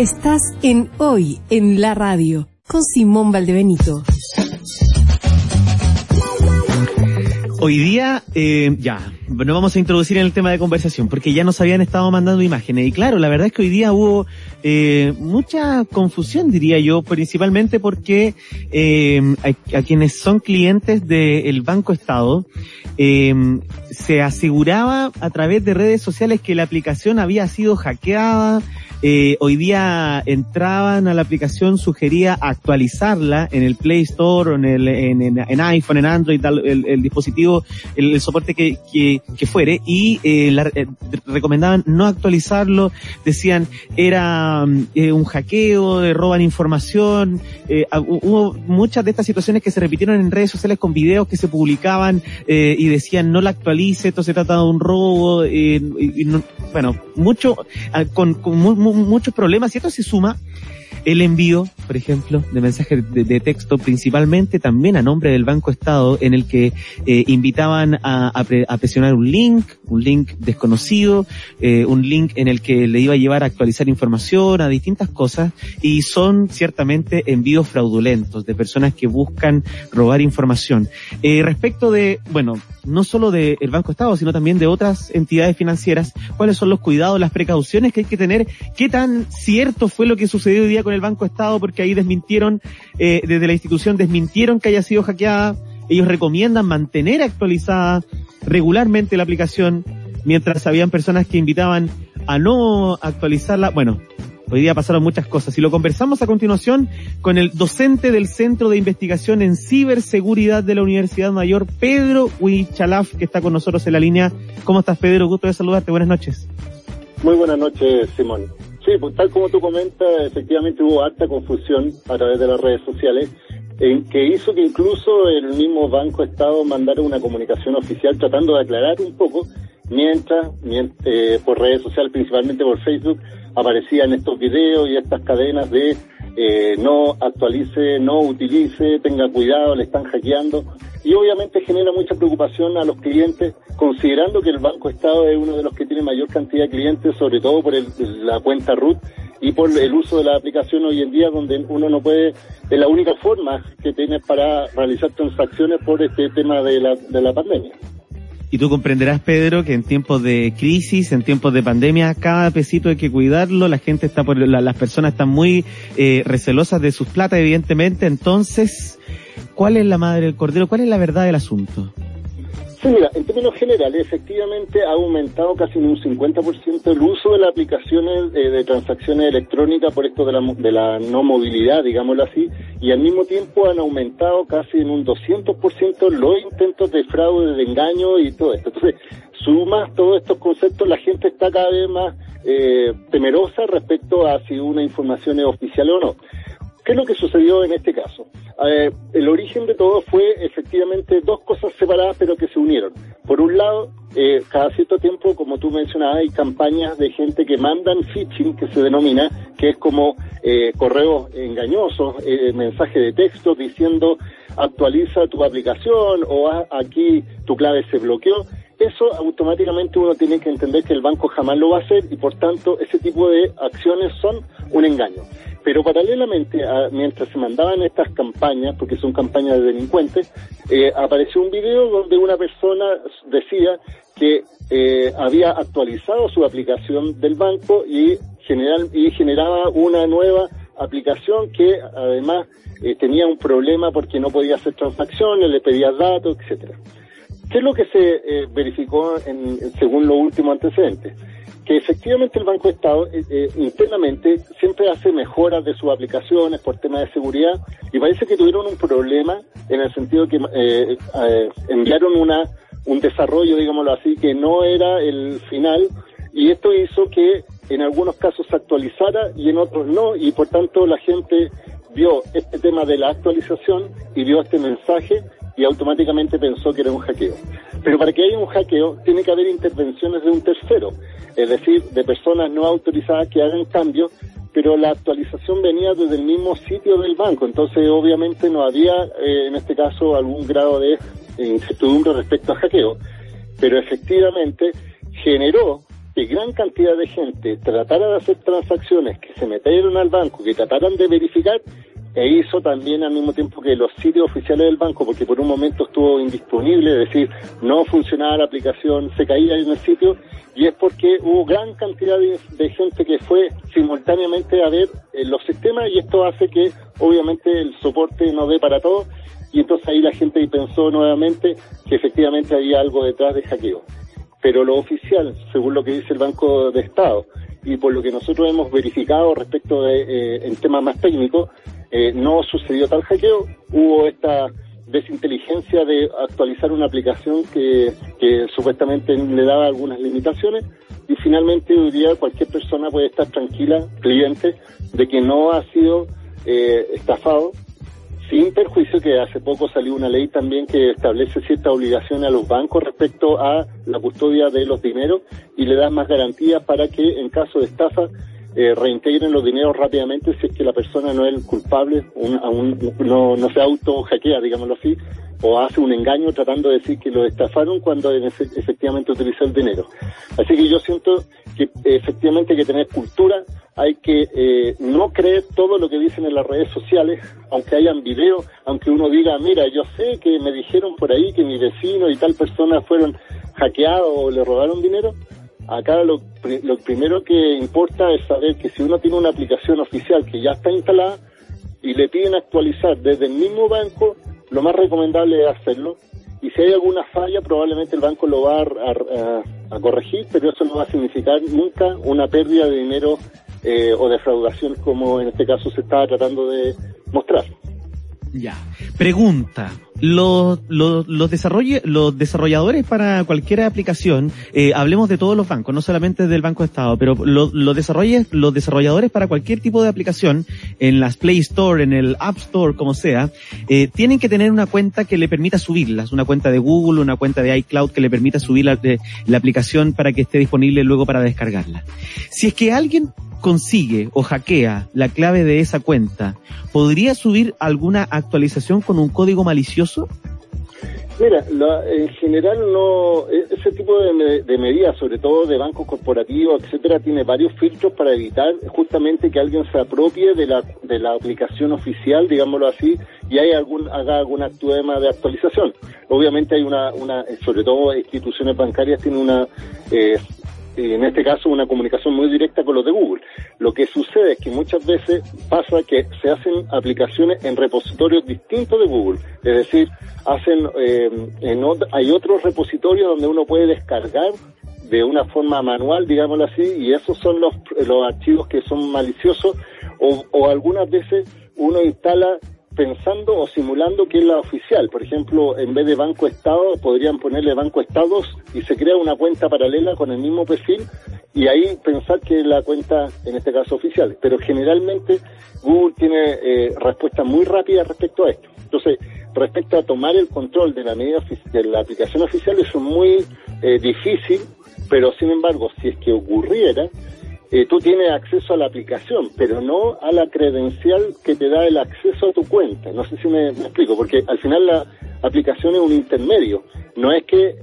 Estás en Hoy en la Radio con Simón Valdebenito. Hoy día, eh, ya, nos vamos a introducir en el tema de conversación, porque ya nos habían estado mandando imágenes. Y claro, la verdad es que hoy día hubo eh, mucha confusión, diría yo, principalmente porque eh, a, quienes son clientes del Banco Estado, eh, se aseguraba a través de redes sociales que la aplicación había sido hackeada, eh, hoy día entraban a la aplicación, sugería actualizarla en el Play Store, en, el, en, iPhone, en Android, el, dispositivo, el, soporte que, que, fuere, y eh, eh, recomendaban no actualizarlo, decían era un hackeo, roban información, hubo muchas de estas situaciones que se repitieron en redes sociales con videos que se publicaban y decían no la actualice, esto se trata de un robo, y, bueno, mucho, ah, con, con muchos problemas y esto se suma el envío, por ejemplo, de mensajes de, texto principalmente también a nombre del Banco Estado en el que eh, invitaban a, presionar un link, un link desconocido, eh, un link en el que le iba a llevar a actualizar información, a distintas cosas y son ciertamente envíos fraudulentos de personas que buscan robar información. Eh, respecto de, bueno, no solo del Banco Estado, sino también de otras entidades financieras, cuáles son los cuidados, las precauciones que hay que tener, qué tan cierto fue lo que sucedió hoy día con el Banco Estado, porque ahí desmintieron, eh, desde la institución desmintieron que haya sido hackeada, ellos recomiendan mantener actualizada regularmente la aplicación, mientras habían personas que invitaban a no actualizarla. Bueno, Hoy día pasaron muchas cosas y lo conversamos a continuación con el docente del Centro de Investigación en Ciberseguridad de la Universidad Mayor, Pedro Huichalaf, que está con nosotros en la línea. ¿Cómo estás, Pedro? Gusto de saludarte. Buenas noches. Muy buenas noches, Simón. Sí, pues tal como tú comentas, efectivamente hubo harta confusión a través de las redes sociales, en que hizo que incluso el mismo Banco Estado mandara una comunicación oficial tratando de aclarar un poco, mientras, eh, por redes sociales, principalmente por Facebook, aparecían estos videos y estas cadenas de eh, no actualice, no utilice, tenga cuidado, le están hackeando. Y obviamente genera mucha preocupación a los clientes, considerando que el Banco Estado es uno de los que tiene mayor cantidad de clientes, sobre todo por la cuenta RUT y por el uso de la aplicación hoy en día, donde uno no puede, es la única forma que tiene para realizar transacciones por este tema de la, de la pandemia. Y tú comprenderás, Pedro, que en tiempos de crisis, en tiempos de pandemia, cada pesito hay que cuidarlo. La gente está por, las personas están muy eh, recelosas de sus plata, evidentemente. Entonces, ¿cuál es la madre del cordero? ¿Cuál es la verdad del asunto? Sí, mira, en términos generales, efectivamente ha aumentado casi en un 50% el uso de las aplicaciones eh, de transacciones electrónicas por esto de la, de la no movilidad, digámoslo así, y al mismo tiempo han aumentado casi en un 200% los intentos de fraude, de engaño y todo esto. Entonces, sumas todos estos conceptos, la gente está cada vez más eh, temerosa respecto a si una información es oficial o no. ¿Qué es lo que sucedió en este caso? Eh, el origen de todo fue efectivamente dos cosas separadas pero que se unieron. Por un lado, eh, cada cierto tiempo, como tú mencionabas, hay campañas de gente que mandan phishing, que se denomina, que es como eh, correos engañosos, eh, mensaje de texto diciendo actualiza tu aplicación o aquí tu clave se bloqueó. Eso automáticamente uno tiene que entender que el banco jamás lo va a hacer y por tanto ese tipo de acciones son un engaño. Pero paralelamente, mientras se mandaban estas campañas, porque son campañas de delincuentes, eh, apareció un video donde una persona decía que eh, había actualizado su aplicación del banco y, general, y generaba una nueva aplicación que además eh, tenía un problema porque no podía hacer transacciones, le pedía datos, etcétera. ¿Qué es lo que se verificó en, según los últimos antecedentes? Que efectivamente el Banco de Estado eh, eh, internamente siempre hace mejoras de sus aplicaciones por temas de seguridad y parece que tuvieron un problema en el sentido que eh, enviaron una un desarrollo, digámoslo así, que no era el final y esto hizo que en algunos casos se actualizara y en otros no y por tanto la gente vio este tema de la actualización y vio este mensaje y automáticamente pensó que era un hackeo. Pero para que haya un hackeo tiene que haber intervenciones de un tercero, es decir, de personas no autorizadas que hagan cambios, pero la actualización venía desde el mismo sitio del banco, entonces obviamente no había eh, en este caso algún grado de incertidumbre respecto a hackeo, pero efectivamente generó que gran cantidad de gente tratara de hacer transacciones, que se metieron al banco, que trataran de verificar, e hizo también al mismo tiempo que los sitios oficiales del banco, porque por un momento estuvo indisponible, es decir, no funcionaba la aplicación, se caía en el sitio, y es porque hubo gran cantidad de, gente que fue simultáneamente a ver eh, los sistemas, y esto hace que obviamente el soporte no dé para todo, y entonces ahí la gente pensó nuevamente que efectivamente había algo detrás de hackeo. Pero lo oficial, según lo que dice el Banco de Estado, y por lo que nosotros hemos verificado respecto de eh, en temas más técnicos, eh, no sucedió tal hackeo, hubo esta desinteligencia de actualizar una aplicación que, supuestamente le daba algunas limitaciones y finalmente hoy día cualquier persona puede estar tranquila, cliente, de que no ha sido eh, estafado, sin perjuicio que hace poco salió una ley también que establece ciertas obligaciones a los bancos respecto a la custodia de los dineros y le da más garantías para que en caso de estafa eh, reintegren los dineros rápidamente si es que la persona no es el culpable, no, no se auto hackea, digámoslo así, o hace un engaño tratando de decir que lo estafaron cuando efectivamente utilizó el dinero. Así que yo siento que efectivamente hay que tener cultura, hay que eh, no creer todo lo que dicen en las redes sociales, aunque hayan videos, aunque uno diga, mira, yo sé que me dijeron por ahí que mi vecino y tal persona fueron hackeados o le robaron dinero, Acá lo, lo primero que importa es saber que si uno tiene una aplicación oficial que ya está instalada y le piden actualizar desde el mismo banco, lo más recomendable es hacerlo. Y si hay alguna falla, probablemente el banco lo va a, corregir, pero eso no va a significar nunca una pérdida de dinero eh, o defraudación como en este caso se estaba tratando de mostrar. Ya. Pregunta. Los, los, los, los desarrolladores para cualquier aplicación, eh, hablemos de todos los bancos, no solamente del Banco de Estado, pero los, los, los desarrolladores para cualquier tipo de aplicación, en las Play Store, en el App Store, como sea, eh, tienen que tener una cuenta que le permita subirlas, una cuenta de Google, una cuenta de iCloud que le permita subir la, la aplicación para que esté disponible luego para descargarla. Si es que alguien consigue o hackea la clave de esa cuenta, ¿podría subir alguna actualización con un código malicioso? Mira, en general no, e, ese tipo de, de, medidas, sobre todo de bancos corporativos, etcétera, tiene varios filtros para evitar justamente que alguien se apropie de la, de la aplicación oficial, digámoslo así, y hay algún, haga algún acto de actualización. Obviamente hay una, una, sobre todo instituciones bancarias tienen una eh, en este caso una comunicación muy directa con los de Google. Lo que sucede es que muchas veces pasa que se hacen aplicaciones en repositorios distintos de Google, es decir, hacen eh, en hay otros repositorios donde uno puede descargar de una forma manual, digámoslo así, y esos son los, los archivos que son maliciosos o, o algunas veces uno instala pensando o simulando que es la oficial. Por ejemplo, en vez de Banco Estado, podrían ponerle Banco Estados y se crea una cuenta paralela con el mismo perfil y ahí pensar que es la cuenta, en este caso, oficial. Pero generalmente Google tiene eh, respuestas muy rápidas respecto a esto. Entonces, respecto a tomar el control de la medida de la aplicación oficial, eso es muy eh, difícil, pero sin embargo, si es que ocurriera, eh, tú tienes acceso a la aplicación, pero no a la credencial que te da el acceso a tu cuenta. No sé si me, explico, porque al final la aplicación es un intermedio. No es que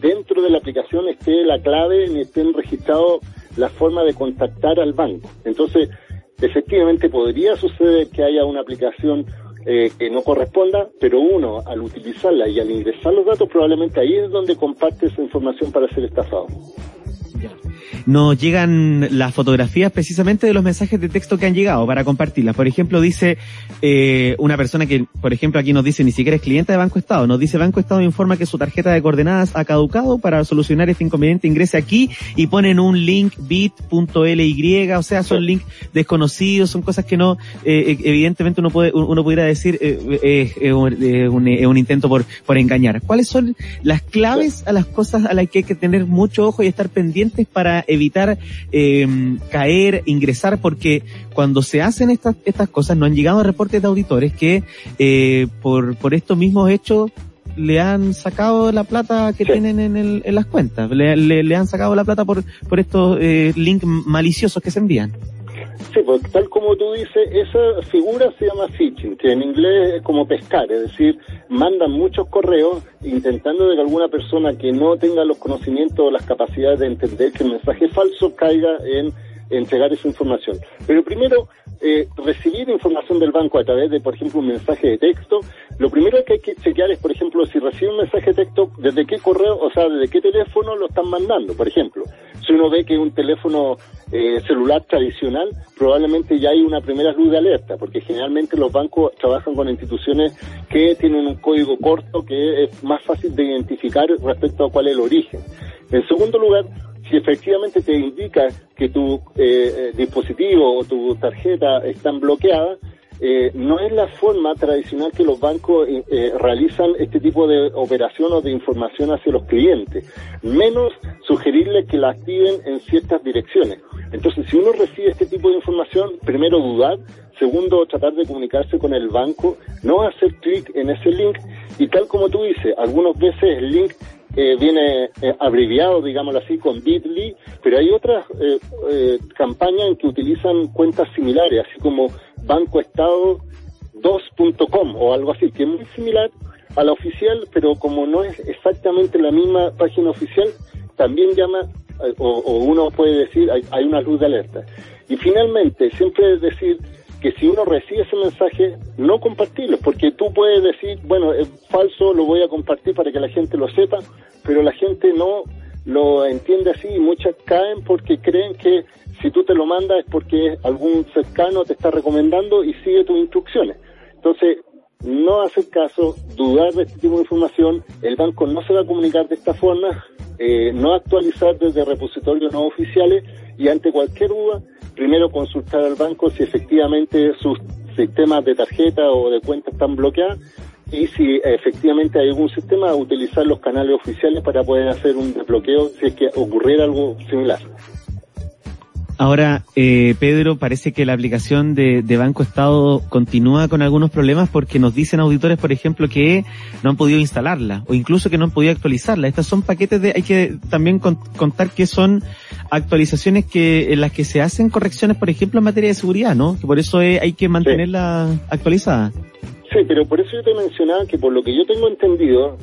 dentro de la aplicación esté la clave ni estén registrados la forma de contactar al banco. Entonces, efectivamente podría suceder que haya una aplicación eh, que no corresponda, pero uno al utilizarla y al ingresar los datos probablemente ahí es donde comparte esa información para ser estafado nos llegan las fotografías precisamente de los mensajes de texto que han llegado para compartirlas. Por ejemplo, dice eh, una persona que, por ejemplo, aquí nos dice ni siquiera es cliente de Banco Estado, nos dice Banco Estado informa que su tarjeta de coordenadas ha caducado. Para solucionar este inconveniente ingrese aquí y ponen un link bit.ly, o sea, son links desconocidos, son cosas que no, eh, evidentemente uno puede, uno pudiera decir eh, es un, un, intento por, por engañar. ¿Cuáles son las claves a las cosas a las que hay que tener mucho ojo y estar para evitar eh, caer, ingresar, porque cuando se hacen estas, estas cosas, no han llegado reportes de auditores que eh, por, por estos mismos hechos le han sacado la plata que tienen en, el, en, las cuentas, le, le, han sacado la plata por, por estos eh, links maliciosos que se envían. Sí, pues tal como tú dices, esa figura se llama phishing, que en inglés es como pescar, es decir, mandan muchos correos intentando de que alguna persona que no tenga los conocimientos o las capacidades de entender que el mensaje falso caiga en entregar esa información. Pero primero, eh, recibir información del banco a través de, por ejemplo, un mensaje de texto, lo primero que hay que chequear es, por ejemplo, si recibe un mensaje de texto, desde qué correo, o sea, desde qué teléfono lo están mandando, por ejemplo. Si uno ve que es un teléfono eh, celular tradicional, probablemente ya hay una primera luz de alerta, porque generalmente los bancos trabajan con instituciones que tienen un código corto que es más fácil de identificar respecto a cuál es el origen. En segundo lugar, si efectivamente te indica que tu eh, eh, dispositivo o tu tarjeta están bloqueadas, eh, no es la forma tradicional que los bancos realizan este tipo de operaciones de información hacia los clientes, menos sugerirles que la activen en ciertas direcciones. Entonces, si uno recibe este tipo de información, primero dudar, segundo tratar de comunicarse con el banco, no hacer clic en ese link y tal como tú dices, algunas veces el link eh, viene eh, abreviado, digámoslo así, con Bitly, pero hay otras eh, campañas en que utilizan cuentas similares, así como bancoestado2.com o algo así, que es muy similar a la oficial, pero como no es exactamente la misma página oficial, también llama, o, uno puede decir, hay, hay una luz de alerta. Y finalmente, siempre decir, que si uno recibe ese mensaje, no compartirlo, porque tú puedes decir, bueno, es falso, lo voy a compartir para que la gente lo sepa, pero la gente no lo entiende así y muchas caen porque creen que si tú te lo mandas es porque algún cercano te está recomendando y sigue tus instrucciones. Entonces, no hacer caso, dudar de este tipo de información, el banco no se va a comunicar de esta forma, eh, no actualizar desde repositorios no oficiales y ante cualquier duda, primero consultar al banco si efectivamente sus sistemas de tarjeta o de cuenta están bloqueados y si efectivamente hay algún sistema, utilizar los canales oficiales para poder hacer un desbloqueo si es que ocurriera algo similar. Ahora, eh, Pedro, parece que la aplicación de, Banco Estado continúa con algunos problemas porque nos dicen auditores, por ejemplo, que no han podido instalarla o incluso que no han podido actualizarla. Estas son paquetes de, hay que también contar que son actualizaciones que en las que se hacen correcciones, por ejemplo, en materia de seguridad, ¿no? Que por eso hay que mantenerla actualizada. Sí, pero por eso yo te mencionaba que por lo que yo tengo entendido,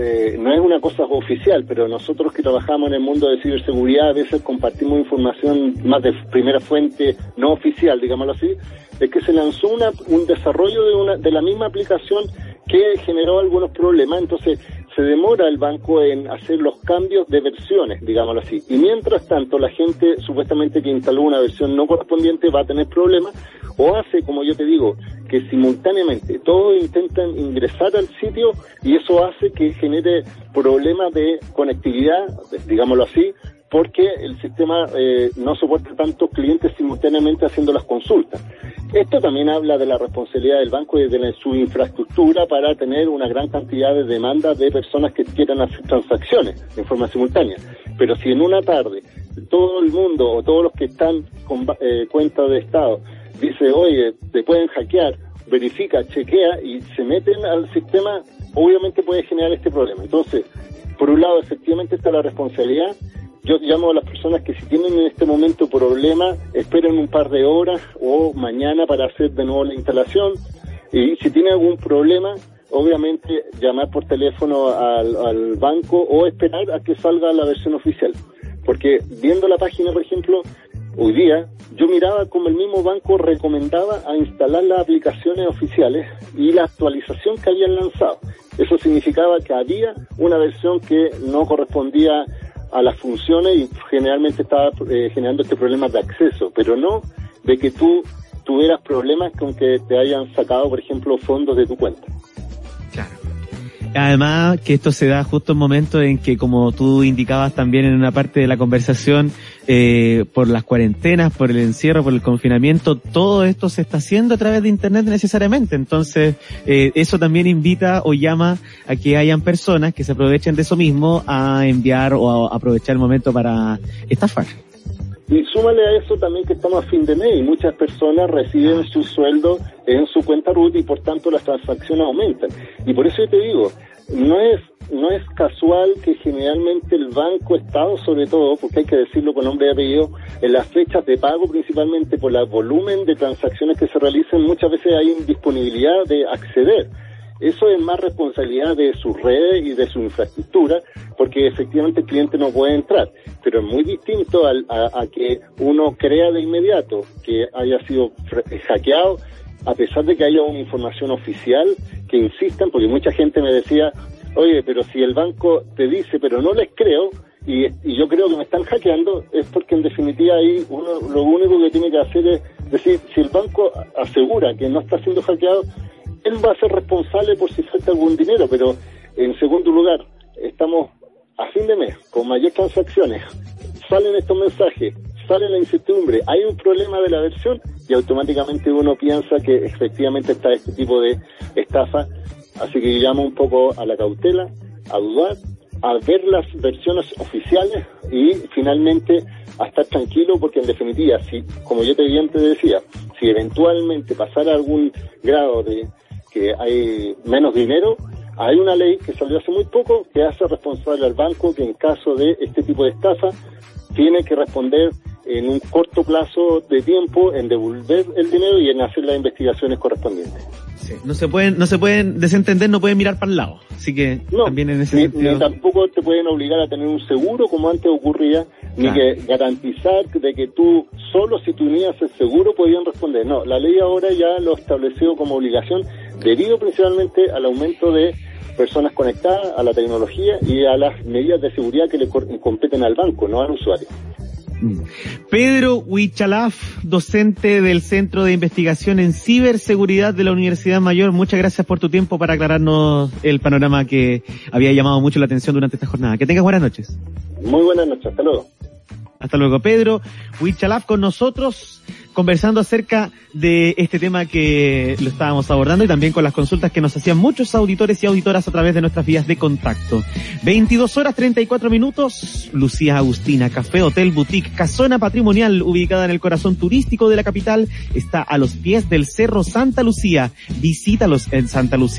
eh, no es una cosa oficial, pero nosotros que trabajamos en el mundo de ciberseguridad a veces compartimos información más de primera fuente, no oficial, digámoslo así, es que se lanzó una, un desarrollo de, una, de la misma aplicación que generó algunos problemas, entonces se demora el banco en hacer los cambios de versiones, digámoslo así. Y mientras tanto, la gente supuestamente que instaló una versión no correspondiente va a tener problemas o hace, como yo te digo, que simultáneamente todos intentan ingresar al sitio y eso hace que genere problemas de conectividad, digámoslo así, porque el sistema eh, no soporta tantos clientes simultáneamente haciendo las consultas. Esto también habla de la responsabilidad del banco y de su infraestructura para tener una gran cantidad de demandas de personas que quieran hacer transacciones en forma simultánea. Pero si en una tarde todo el mundo o todos los que están con eh, cuenta de Estado dice, oye, te pueden hackear, verifica, chequea y se meten al sistema, obviamente puede generar este problema. Entonces, por un lado, efectivamente está la responsabilidad. Yo llamo a las personas que si tienen en este momento problemas, esperen un par de horas o mañana para hacer de nuevo la instalación. Y si tienen algún problema, obviamente llamar por teléfono al, al banco o esperar a que salga la versión oficial. Porque viendo la página, por ejemplo, hoy día yo miraba como el mismo banco recomendaba a instalar las aplicaciones oficiales y la actualización que habían lanzado. Eso significaba que había una versión que no correspondía a las funciones y generalmente estaba eh, generando este problema de acceso, pero no de que tú tuvieras problemas con que te hayan sacado, por ejemplo, fondos de tu cuenta. Además, que esto se da justo en momentos en que, como tú indicabas también en una parte de la conversación, eh, por las cuarentenas, por el encierro, por el confinamiento, todo esto se está haciendo a través de Internet necesariamente. Entonces, eh, eso también invita o llama a que hayan personas que se aprovechen de eso mismo a enviar o a aprovechar el momento para estafar. Y súmale a eso también que estamos a fin de mes y muchas personas reciben su sueldo en su cuenta RUT y por tanto las transacciones aumentan. Y por eso yo te digo, no es no es casual que generalmente el Banco Estado, sobre todo, porque hay que decirlo con nombre y apellido, en las fechas de pago, principalmente por el volumen de transacciones que se realicen, muchas veces hay indisponibilidad de acceder. Eso es más responsabilidad de sus redes y de su infraestructura, porque efectivamente el cliente no puede entrar. Pero es muy distinto a, a que uno crea de inmediato que haya sido hackeado a pesar de que haya una información oficial que insistan, porque mucha gente me decía, oye, pero si el banco te dice, pero no les creo, y, yo creo que me están hackeando, es porque en definitiva ahí uno lo único que tiene que hacer es decir, si el banco asegura que no está siendo hackeado, él va a ser responsable por si falta algún dinero, pero en segundo lugar, estamos a fin de mes, con mayores transacciones, salen estos mensajes, sale la incertidumbre, hay un problema de la versión y automáticamente uno piensa que efectivamente está este tipo de estafa. Así que llamo un poco a la cautela, a dudar, a ver las versiones oficiales y finalmente a estar tranquilo porque en definitiva, si, como yo te decía, si eventualmente pasara algún grado de que hay menos dinero, hay una ley que salió hace muy poco que hace responsable al banco que en caso de este tipo de estafa tiene que responder en un corto plazo de tiempo en devolver el dinero y en hacer las investigaciones correspondientes. Sí, no se pueden, no se pueden desentender, no pueden mirar para el lado. Así que también en ese ni, tampoco te pueden obligar a tener un seguro como antes ocurría, ni que garantizar de que tú solo si tenías el seguro podían responder. No, la ley ahora ya lo estableció como obligación debido principalmente al aumento de personas conectadas a la tecnología y a las medidas de seguridad que le competen al banco, no al usuario. Mm. Pedro Huichalaf, docente del Centro de Investigación en Ciberseguridad de la Universidad Mayor, muchas gracias por tu tiempo para aclararnos el panorama que había llamado mucho la atención durante esta jornada. Que tengas buenas noches. Muy buenas noches, hasta luego. Hasta luego, Pedro Huichalaf con nosotros conversando acerca de este tema que lo estábamos abordando y también con las consultas que nos hacían muchos auditores y auditoras a través de nuestras vías de contacto. 22 horas 34 minutos, Lucía Agustina, Café Hotel Boutique, casona patrimonial ubicada en el corazón turístico de la capital, está a los pies del Cerro Santa Lucía. Visítalos en Santa Lucía